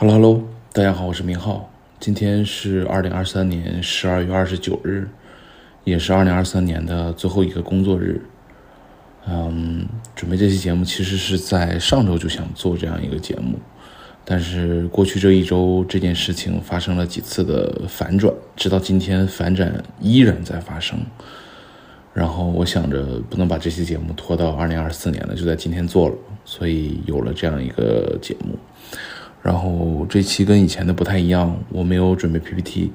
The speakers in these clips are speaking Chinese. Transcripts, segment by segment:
Hello Hello，大家好，我是明浩。今天是二零二三年十二月二十九日，也是二零二三年的最后一个工作日。嗯，准备这期节目其实是在上周就想做这样一个节目，但是过去这一周这件事情发生了几次的反转，直到今天反转依然在发生。然后我想着不能把这期节目拖到二零二四年了，就在今天做了，所以有了这样一个节目。然后这期跟以前的不太一样，我没有准备 PPT，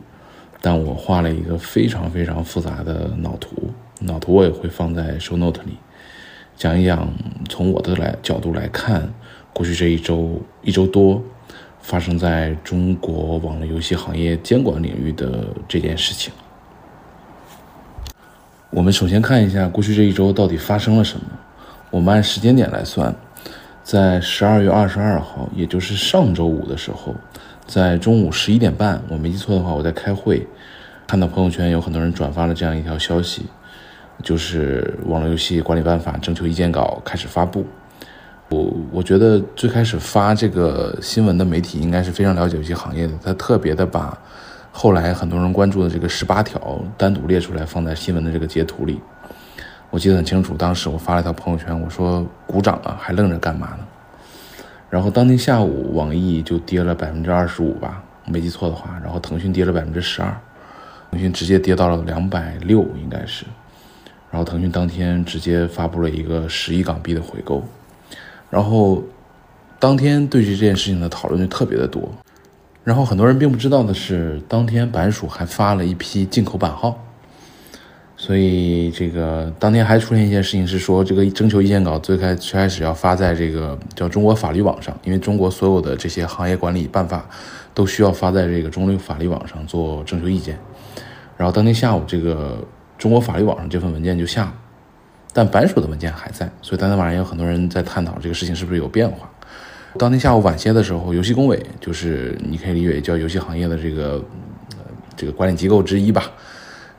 但我画了一个非常非常复杂的脑图，脑图我也会放在 Show Note 里，讲一讲从我的来角度来看，过去这一周一周多发生在中国网络游戏行业监管领域的这件事情。我们首先看一下过去这一周到底发生了什么，我们按时间点来算。在十二月二十二号，也就是上周五的时候，在中午十一点半，我没记错的话，我在开会，看到朋友圈有很多人转发了这样一条消息，就是《网络游戏管理办法》征求意见稿开始发布。我我觉得最开始发这个新闻的媒体应该是非常了解游戏行业的，他特别的把后来很多人关注的这个十八条单独列出来放在新闻的这个截图里。我记得很清楚，当时我发了一条朋友圈，我说：“鼓掌啊，还愣着干嘛呢？”然后当天下午，网易就跌了百分之二十五吧，没记错的话。然后腾讯跌了百分之十二，腾讯直接跌到了两百六，应该是。然后腾讯当天直接发布了一个十亿港币的回购。然后当天对于这件事情的讨论就特别的多。然后很多人并不知道的是，当天版署还发了一批进口版号。所以这个当天还出现一件事情，是说这个征求意见稿最开最开始要发在这个叫中国法律网上，因为中国所有的这些行业管理办法都需要发在这个中立法律网上做征求意见。然后当天下午，这个中国法律网上这份文件就下了，但版署的文件还在，所以当天晚上有很多人在探讨这个事情是不是有变化。当天下午晚些的时候，游戏工委就是你可以理解为叫游戏行业的这个这个管理机构之一吧。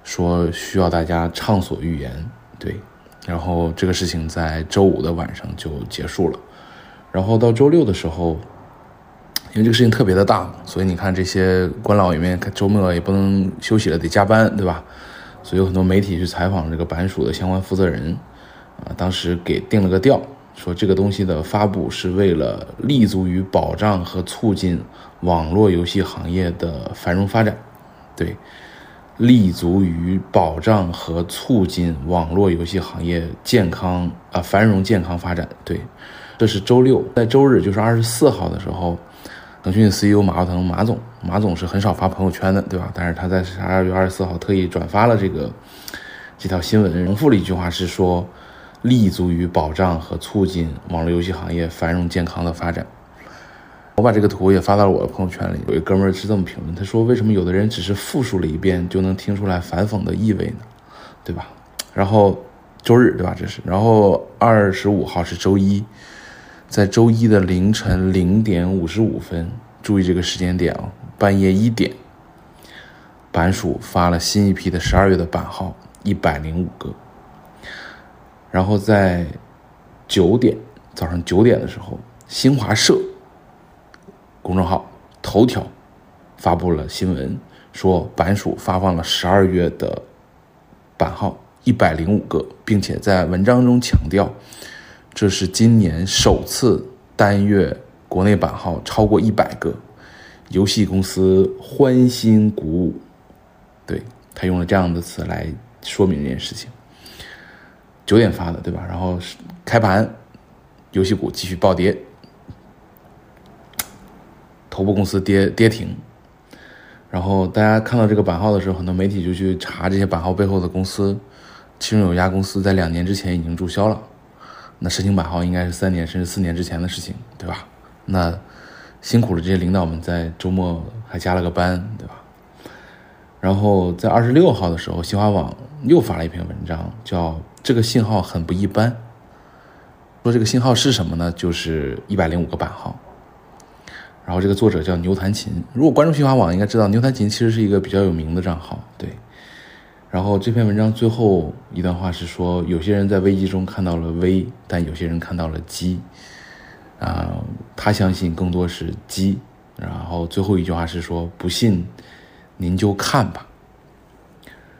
说需要大家畅所欲言，对，然后这个事情在周五的晚上就结束了，然后到周六的时候，因为这个事情特别的大，所以你看这些官老爷们周末也不能休息了，得加班，对吧？所以有很多媒体去采访这个版署的相关负责人，啊，当时给定了个调，说这个东西的发布是为了立足于保障和促进网络游戏行业的繁荣发展，对。立足于保障和促进网络游戏行业健康啊繁荣健康发展。对，这是周六，在周日就是二十四号的时候，腾讯 CEO 马化腾马总，马总是很少发朋友圈的，对吧？但是他在十二月二十四号特意转发了这个这条新闻，重复了一句话是说，立足于保障和促进网络游戏行业繁荣健康的发展。我把这个图也发到了我的朋友圈里，有一哥们是这么评论，他说：“为什么有的人只是复述了一遍就能听出来反讽的意味呢？对吧？”然后周日对吧？这是，然后二十五号是周一，在周一的凌晨零点五十五分，注意这个时间点啊，半夜一点，版署发了新一批的十二月的版号一百零五个，然后在九点早上九点的时候，新华社。公众号头条发布了新闻，说版署发放了十二月的版号一百零五个，并且在文章中强调，这是今年首次单月国内版号超过一百个，游戏公司欢欣鼓舞。对他用了这样的词来说明这件事情。九点发的，对吧？然后开盘，游戏股继续暴跌。头部公司跌跌停，然后大家看到这个版号的时候，很多媒体就去查这些版号背后的公司，其中有一家公司在两年之前已经注销了，那申请版号应该是三年甚至四年之前的事情，对吧？那辛苦了这些领导们在周末还加了个班，对吧？然后在二十六号的时候，新华网又发了一篇文章，叫“这个信号很不一般”，说这个信号是什么呢？就是一百零五个版号。然后这个作者叫牛弹琴，如果关注新华网应该知道，牛弹琴其实是一个比较有名的账号。对，然后这篇文章最后一段话是说，有些人在危机中看到了危，但有些人看到了机。啊，他相信更多是机，然后最后一句话是说：“不信，您就看吧。”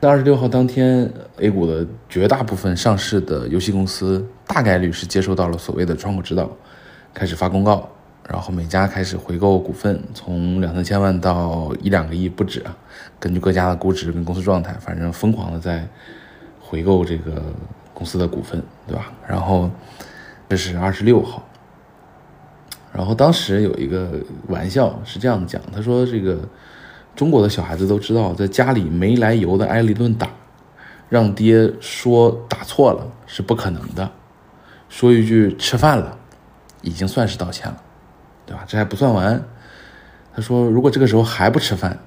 在二十六号当天，A 股的绝大部分上市的游戏公司大概率是接收到了所谓的窗口指导，开始发公告，然后每家开始回购股份，从两三千万到一两个亿不止啊。根据各家的估值跟公司状态，反正疯狂的在回购这个公司的股份，对吧？然后这是二十六号，然后当时有一个玩笑是这样讲，他说这个。中国的小孩子都知道，在家里没来由的挨了一顿打，让爹说打错了是不可能的，说一句吃饭了，已经算是道歉了，对吧？这还不算完，他说如果这个时候还不吃饭，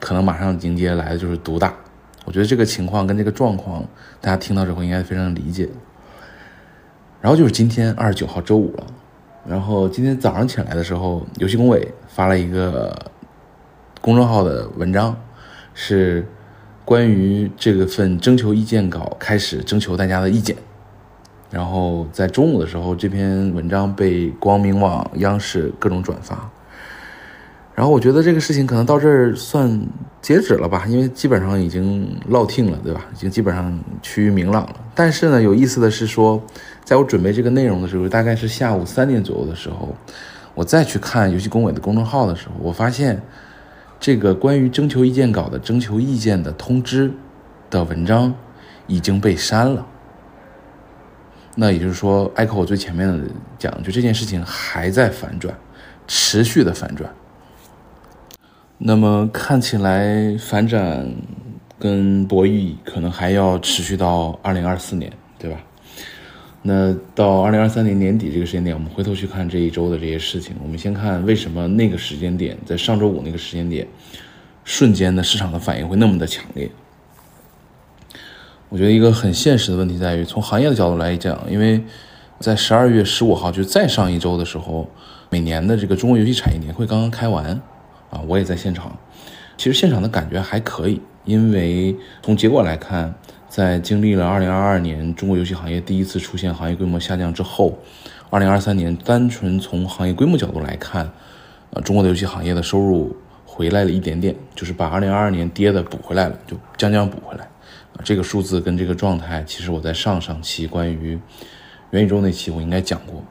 可能马上迎接来的就是毒打。我觉得这个情况跟这个状况，大家听到之后应该非常理解。然后就是今天二十九号周五了，然后今天早上起来的时候，游戏工委发了一个。公众号的文章是关于这个份征求意见稿开始征求大家的意见，然后在中午的时候，这篇文章被光明网、央视各种转发。然后我觉得这个事情可能到这儿算截止了吧，因为基本上已经落听了，对吧？已经基本上趋于明朗了。但是呢，有意思的是说，在我准备这个内容的时候，大概是下午三点左右的时候，我再去看游戏工委的公众号的时候，我发现。这个关于征求意见稿的征求意见的通知的文章已经被删了。那也就是说，艾克我最前面的讲，就这件事情还在反转，持续的反转。那么看起来反转跟博弈可能还要持续到二零二四年，对吧？那到二零二三年年底这个时间点，我们回头去看这一周的这些事情。我们先看为什么那个时间点，在上周五那个时间点，瞬间的市场的反应会那么的强烈。我觉得一个很现实的问题在于，从行业的角度来讲，因为在十二月十五号，就再上一周的时候，每年的这个中国游戏产业年会刚刚开完，啊，我也在现场。其实现场的感觉还可以，因为从结果来看。在经历了2022年中国游戏行业第一次出现行业规模下降之后，2023年单纯从行业规模角度来看，呃，中国的游戏行业的收入回来了一点点，就是把2022年跌的补回来了，就将将补回来。这个数字跟这个状态，其实我在上上期关于元宇宙那期我应该讲过。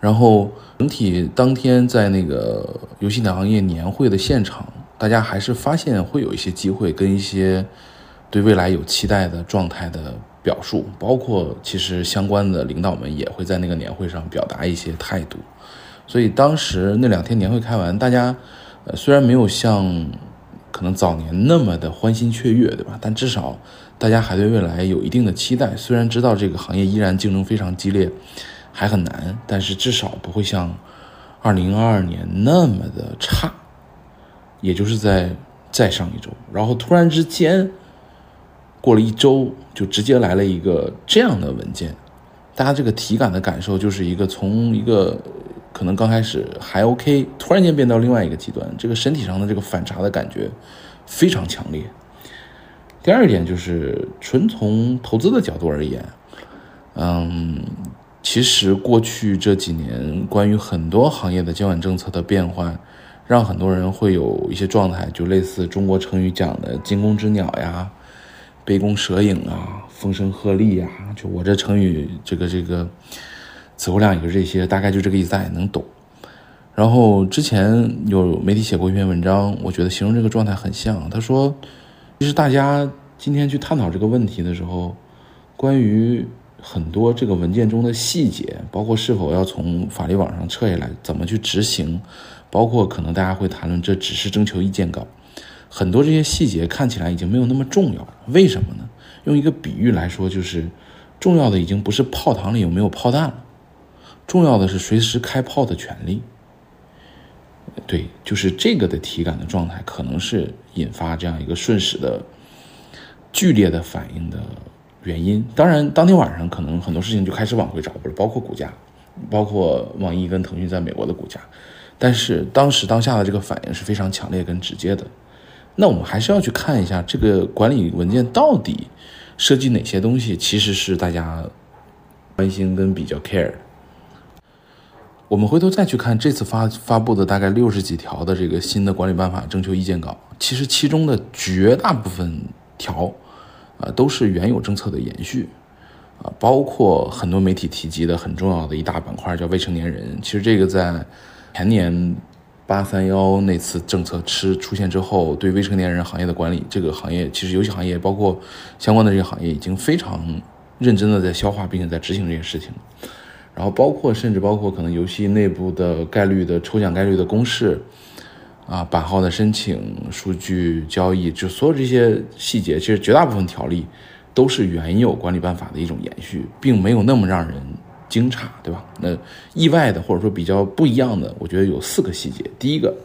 然后整体当天在那个游戏行业年会的现场，大家还是发现会有一些机会跟一些。对未来有期待的状态的表述，包括其实相关的领导们也会在那个年会上表达一些态度，所以当时那两天年会开完，大家虽然没有像可能早年那么的欢欣雀跃，对吧？但至少大家还对未来有一定的期待。虽然知道这个行业依然竞争非常激烈，还很难，但是至少不会像二零二二年那么的差。也就是在再上一周，然后突然之间。过了一周，就直接来了一个这样的文件，大家这个体感的感受就是一个从一个可能刚开始还 OK，突然间变到另外一个极端，这个身体上的这个反差的感觉非常强烈。第二点就是纯从投资的角度而言，嗯，其实过去这几年关于很多行业的监管政策的变换，让很多人会有一些状态，就类似中国成语讲的惊弓之鸟呀。杯弓蛇影啊，风声鹤唳呀，就我这成语，这个这个词汇量也是这些，大概就这个意思，大家也能懂。然后之前有媒体写过一篇文章，我觉得形容这个状态很像。他说，其实大家今天去探讨这个问题的时候，关于很多这个文件中的细节，包括是否要从法律网上撤下来，怎么去执行，包括可能大家会谈论这只是征求意见稿。很多这些细节看起来已经没有那么重要了，为什么呢？用一个比喻来说，就是重要的已经不是炮膛里有没有炮弹了，重要的是随时开炮的权利。对，就是这个的体感的状态，可能是引发这样一个瞬时的剧烈的反应的原因。当然，当天晚上可能很多事情就开始往回找了，包括股价，包括网易跟腾讯在美国的股价。但是当时当下的这个反应是非常强烈跟直接的。那我们还是要去看一下这个管理文件到底涉及哪些东西，其实是大家关心跟比较 care 的。我们回头再去看这次发发布的大概六十几条的这个新的管理办法征求意见稿，其实其中的绝大部分条，啊，都是原有政策的延续，啊，包括很多媒体提及的很重要的一大板块叫未成年人，其实这个在前年。八三幺那次政策吃出现之后，对未成年人行业的管理，这个行业其实游戏行业包括相关的这个行业已经非常认真的在消化并且在执行这件事情。然后包括甚至包括可能游戏内部的概率的抽奖概率的公式啊，版号的申请、数据交易，就所有这些细节，其实绝大部分条例都是原有管理办法的一种延续，并没有那么让人。惊诧，对吧？那意外的或者说比较不一样的，我觉得有四个细节。第一个，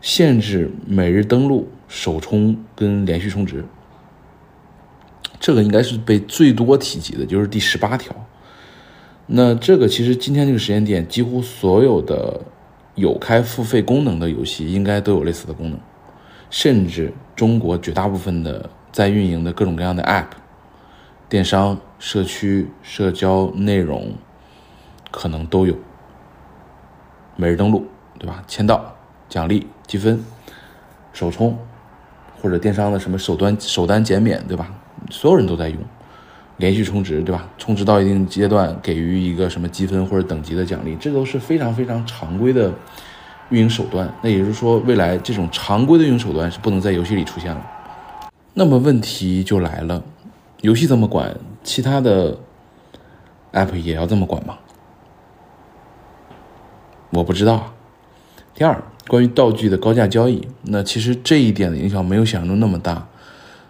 限制每日登录、首充跟连续充值，这个应该是被最多提及的，就是第十八条。那这个其实今天这个时间点，几乎所有的有开付费功能的游戏应该都有类似的功能，甚至中国绝大部分的在运营的各种各样的 App。电商、社区、社交内容，可能都有。每日登录，对吧？签到、奖励、积分、首充，或者电商的什么首单首单减免，对吧？所有人都在用。连续充值，对吧？充值到一定阶段，给予一个什么积分或者等级的奖励，这都是非常非常常规的运营手段。那也就是说，未来这种常规的运营手段是不能在游戏里出现了。那么问题就来了。游戏这么管，其他的 app 也要这么管吗？我不知道。第二，关于道具的高价交易，那其实这一点的影响没有想象中那么大。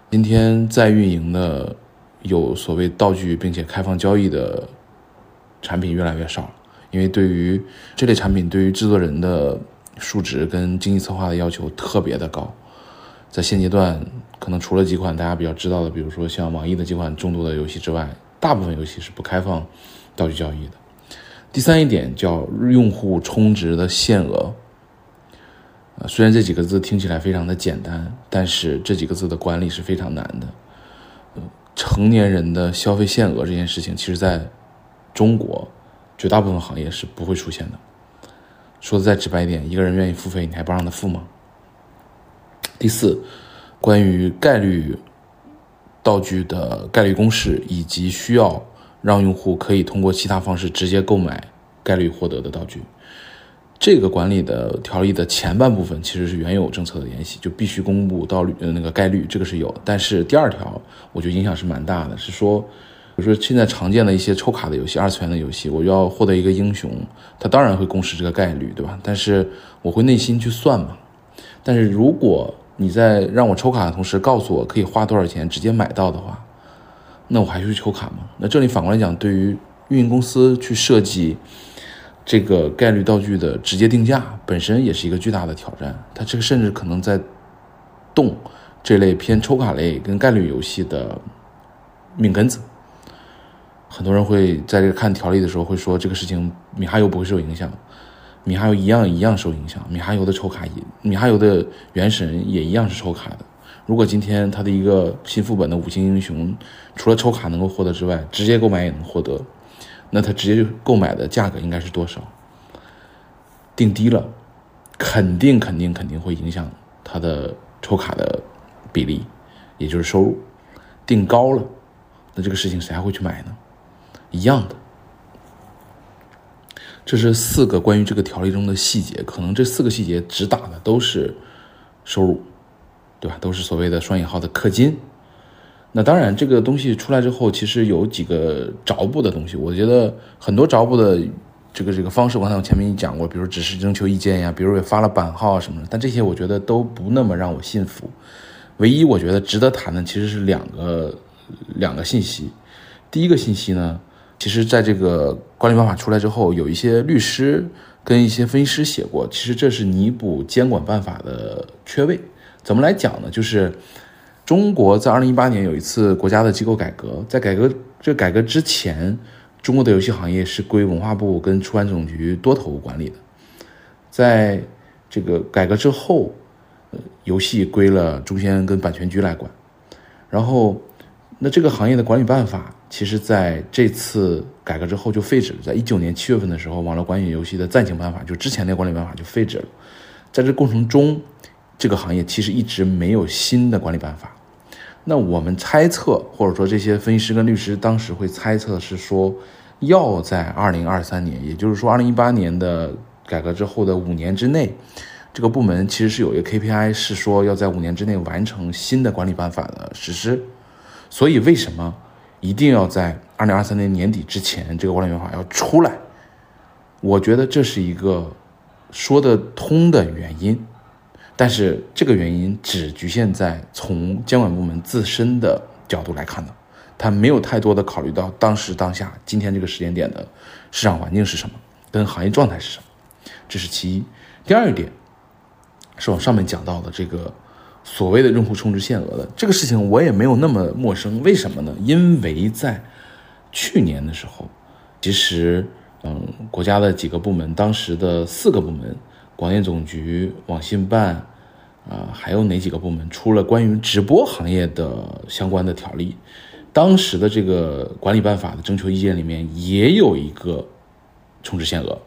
今天在运营的有所谓道具并且开放交易的产品越来越少，因为对于这类产品，对于制作人的数值跟经济策划的要求特别的高。在现阶段，可能除了几款大家比较知道的，比如说像网易的几款重度的游戏之外，大部分游戏是不开放道具交易的。第三一点叫用户充值的限额。虽然这几个字听起来非常的简单，但是这几个字的管理是非常难的。成年人的消费限额这件事情，其实在中国绝大部分行业是不会出现的。说的再直白一点，一个人愿意付费，你还不让他付吗？第四，关于概率道具的概率公式，以及需要让用户可以通过其他方式直接购买概率获得的道具，这个管理的条例的前半部分其实是原有政策的联系，就必须公布到率那个概率，这个是有。但是第二条，我觉得影响是蛮大的，是说，比如说现在常见的一些抽卡的游戏，二次元的游戏，我要获得一个英雄，他当然会公示这个概率，对吧？但是我会内心去算嘛。但是如果你在让我抽卡的同时，告诉我可以花多少钱直接买到的话，那我还去抽卡吗？那这里反过来讲，对于运营公司去设计这个概率道具的直接定价，本身也是一个巨大的挑战。它这个甚至可能在动这类偏抽卡类跟概率游戏的命根子。很多人会在这看条例的时候会说，这个事情米哈游不会受影响。米哈游一样一样受影响，米哈游的抽卡也，米哈游的原神也一样是抽卡的。如果今天它的一个新副本的五星英雄，除了抽卡能够获得之外，直接购买也能获得，那他直接就购买的价格应该是多少？定低了，肯定肯定肯定会影响他的抽卡的比例，也就是收入。定高了，那这个事情谁还会去买呢？一样的。这是四个关于这个条例中的细节，可能这四个细节只打的都是收入，对吧？都是所谓的双引号的氪金。那当然，这个东西出来之后，其实有几个着步的东西。我觉得很多着步的这个这个方式，刚才我前面已讲过，比如只是征求意见呀，比如也发了版号啊什么的。但这些我觉得都不那么让我信服。唯一我觉得值得谈的，其实是两个两个信息。第一个信息呢？其实，在这个管理办法出来之后，有一些律师跟一些分析师写过，其实这是弥补监管办法的缺位。怎么来讲呢？就是中国在二零一八年有一次国家的机构改革，在改革这改革之前，中国的游戏行业是归文化部跟出版总局多头管理的。在这个改革之后，呃，游戏归了中宣跟版权局来管。然后，那这个行业的管理办法。其实在这次改革之后就废止了。在一九年七月份的时候，网络管理游戏的暂行办法，就之前那个管理办法就废止了。在这过程中，这个行业其实一直没有新的管理办法。那我们猜测，或者说这些分析师跟律师当时会猜测是说，要在二零二三年，也就是说二零一八年的改革之后的五年之内，这个部门其实是有一个 KPI，是说要在五年之内完成新的管理办法的实施。所以为什么一定要在二零二三年年底之前这个管理办法要出来？我觉得这是一个说得通的原因。但是这个原因只局限在从监管部门自身的角度来看的，他没有太多的考虑到当时当下今天这个时间点的市场环境是什么，跟行业状态是什么，这是其一。第二点是我上面讲到的这个所谓的用户充值限额的这个事情，我也没有那么陌生。为什么呢？因为在去年的时候，其实嗯，国家的几个部门，当时的四个部门。广电总局、网信办，啊，还有哪几个部门出了关于直播行业的相关的条例？当时的这个管理办法的征求意见里面也有一个充值限额，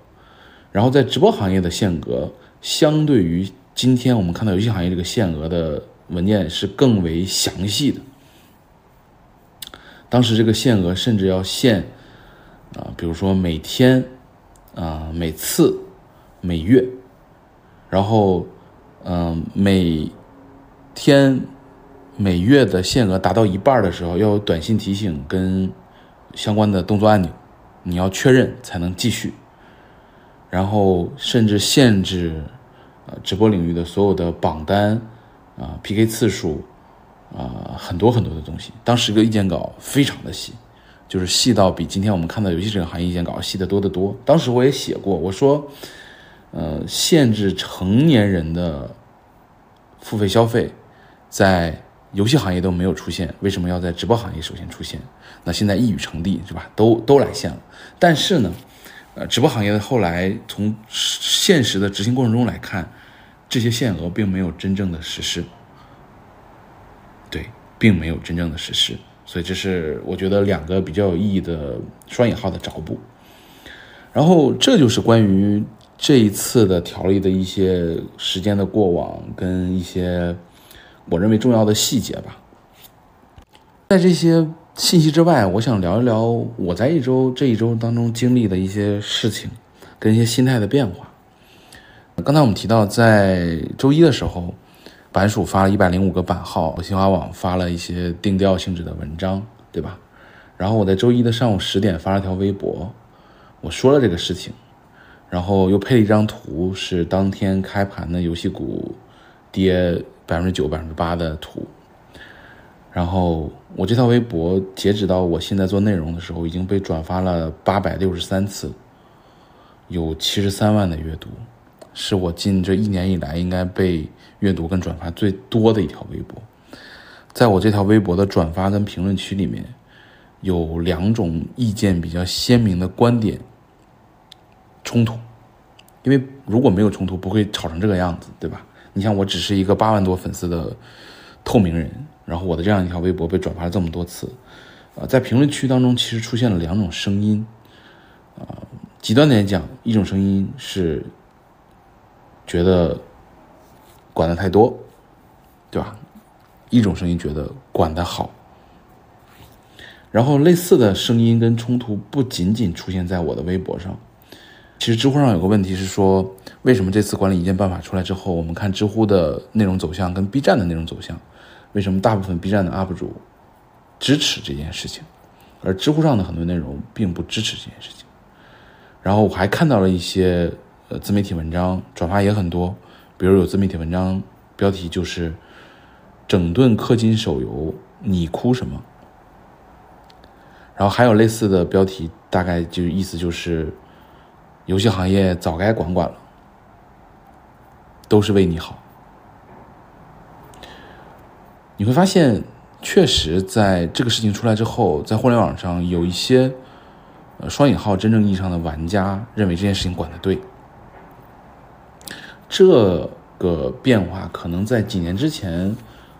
然后在直播行业的限额，相对于今天我们看到游戏行业这个限额的文件是更为详细的。当时这个限额甚至要限啊，比如说每天啊、每次、每月。然后，嗯，每天、每月的限额达到一半的时候，要有短信提醒跟相关的动作按钮，你要确认才能继续。然后甚至限制，呃，直播领域的所有的榜单啊、PK 次数啊，很多很多的东西。当时个意见稿非常的细，就是细到比今天我们看到游戏这个行业意见稿细得多得多。当时我也写过，我说。呃，限制成年人的付费消费，在游戏行业都没有出现，为什么要在直播行业首先出现？那现在一语成谶，是吧？都都来限了。但是呢，呃，直播行业的后来从现实的执行过程中来看，这些限额并没有真正的实施，对，并没有真正的实施。所以这是我觉得两个比较有意义的双引号的着补。然后这就是关于。这一次的条例的一些时间的过往跟一些我认为重要的细节吧，在这些信息之外，我想聊一聊我在一周这一周当中经历的一些事情跟一些心态的变化。刚才我们提到，在周一的时候，版署发了一百零五个版号，新华网发了一些定调性质的文章，对吧？然后我在周一的上午十点发了条微博，我说了这个事情。然后又配了一张图，是当天开盘的游戏股跌百分之九、百分之八的图。然后我这条微博截止到我现在做内容的时候，已经被转发了八百六十三次，有七十三万的阅读，是我近这一年以来应该被阅读跟转发最多的一条微博。在我这条微博的转发跟评论区里面，有两种意见比较鲜明的观点。冲突，因为如果没有冲突，不会吵成这个样子，对吧？你像我只是一个八万多粉丝的透明人，然后我的这样一条微博被转发了这么多次，啊，在评论区当中其实出现了两种声音，啊，极端点讲，一种声音是觉得管的太多，对吧？一种声音觉得管的好，然后类似的声音跟冲突不仅仅出现在我的微博上。其实知乎上有个问题是说，为什么这次管理意见办法出来之后，我们看知乎的内容走向跟 B 站的内容走向，为什么大部分 B 站的 UP 主支持这件事情，而知乎上的很多内容并不支持这件事情？然后我还看到了一些呃自媒体文章转发也很多，比如有自媒体文章标题就是“整顿氪金手游，你哭什么？”然后还有类似的标题，大概就意思就是。游戏行业早该管管了，都是为你好。你会发现，确实在这个事情出来之后，在互联网上有一些呃双引号真正意义上的玩家认为这件事情管的对。这个变化可能在几年之前，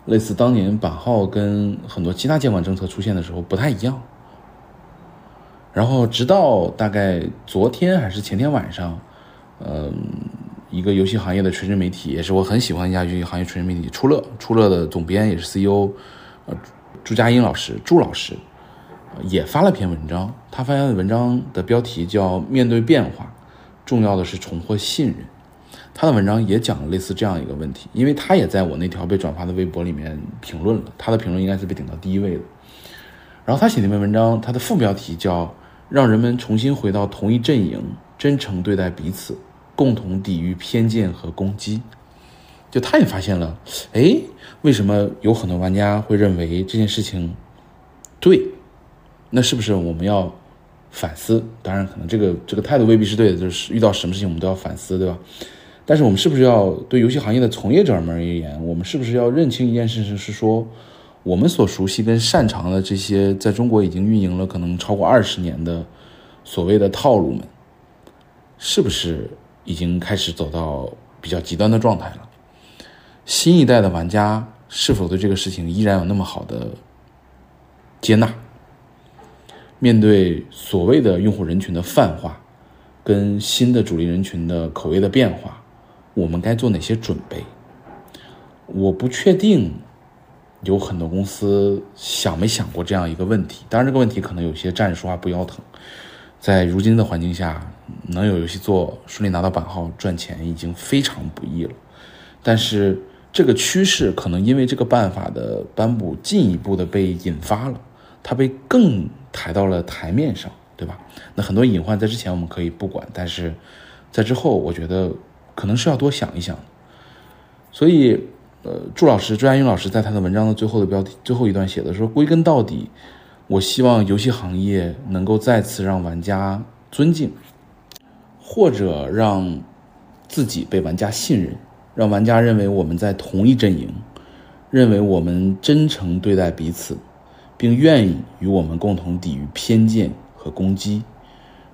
类似当年版号跟很多其他监管政策出现的时候不太一样，然后直到大概昨天还是前天晚上，嗯，一个游戏行业的垂直媒体，也是我很喜欢一家游戏行业垂直媒体出乐，出乐的总编也是 CEO，呃，朱佳音老师，朱老师，也发了篇文章。他发的文章的标题叫《面对变化，重要的是重获信任》。他的文章也讲了类似这样一个问题，因为他也在我那条被转发的微博里面评论了，他的评论应该是被顶到第一位的。然后他写那篇文章，他的副标题叫。让人们重新回到同一阵营，真诚对待彼此，共同抵御偏见和攻击。就他也发现了，哎，为什么有很多玩家会认为这件事情对？那是不是我们要反思？当然，可能这个这个态度未必是对的，就是遇到什么事情我们都要反思，对吧？但是我们是不是要对游戏行业的从业者们而言，我们是不是要认清一件事情，是说？我们所熟悉跟擅长的这些，在中国已经运营了可能超过二十年的所谓的套路们，是不是已经开始走到比较极端的状态了？新一代的玩家是否对这个事情依然有那么好的接纳？面对所谓的用户人群的泛化，跟新的主力人群的口味的变化，我们该做哪些准备？我不确定。有很多公司想没想过这样一个问题？当然，这个问题可能有些站着说话不腰疼。在如今的环境下，能有游戏做顺利拿到版号赚钱已经非常不易了。但是这个趋势可能因为这个办法的颁布进一步的被引发了，它被更抬到了台面上，对吧？那很多隐患在之前我们可以不管，但是在之后，我觉得可能是要多想一想。所以。呃，祝老师朱亚英老师在他的文章的最后的标题最后一段写的说：“归根到底，我希望游戏行业能够再次让玩家尊敬，或者让自己被玩家信任，让玩家认为我们在同一阵营，认为我们真诚对待彼此，并愿意与我们共同抵御偏见和攻击。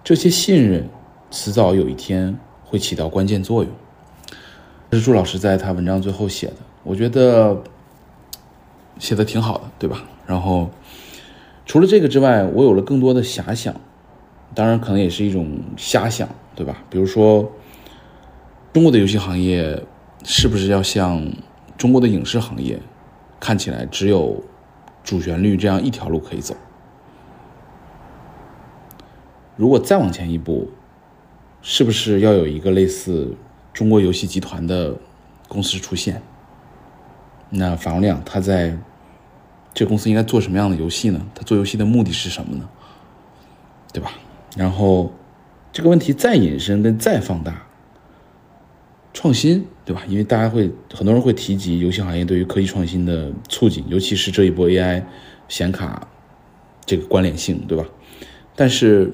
这些信任，迟早有一天会起到关键作用。”这是祝老师在他文章最后写的。我觉得写的挺好的，对吧？然后除了这个之外，我有了更多的遐想，当然可能也是一种瞎想，对吧？比如说，中国的游戏行业是不是要像中国的影视行业，看起来只有主旋律这样一条路可以走？如果再往前一步，是不是要有一个类似中国游戏集团的公司出现？那樊亮他在这公司应该做什么样的游戏呢？他做游戏的目的是什么呢？对吧？然后这个问题再引申跟再放大，创新对吧？因为大家会很多人会提及游戏行业对于科技创新的促进，尤其是这一波 AI 显卡这个关联性对吧？但是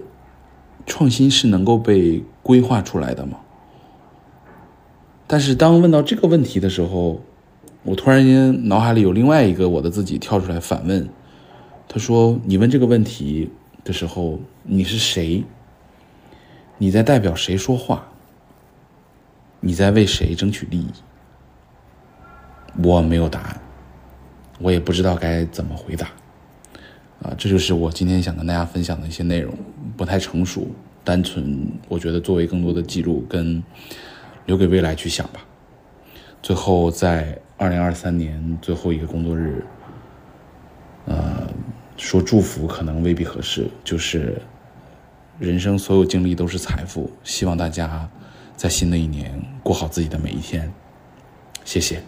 创新是能够被规划出来的吗？但是当问到这个问题的时候。我突然间脑海里有另外一个我的自己跳出来反问，他说：“你问这个问题的时候，你是谁？你在代表谁说话？你在为谁争取利益？”我没有答案，我也不知道该怎么回答。啊，这就是我今天想跟大家分享的一些内容，不太成熟，单纯我觉得作为更多的记录跟留给未来去想吧。最后在。二零二三年最后一个工作日，呃，说祝福可能未必合适。就是人生所有经历都是财富，希望大家在新的一年过好自己的每一天。谢谢。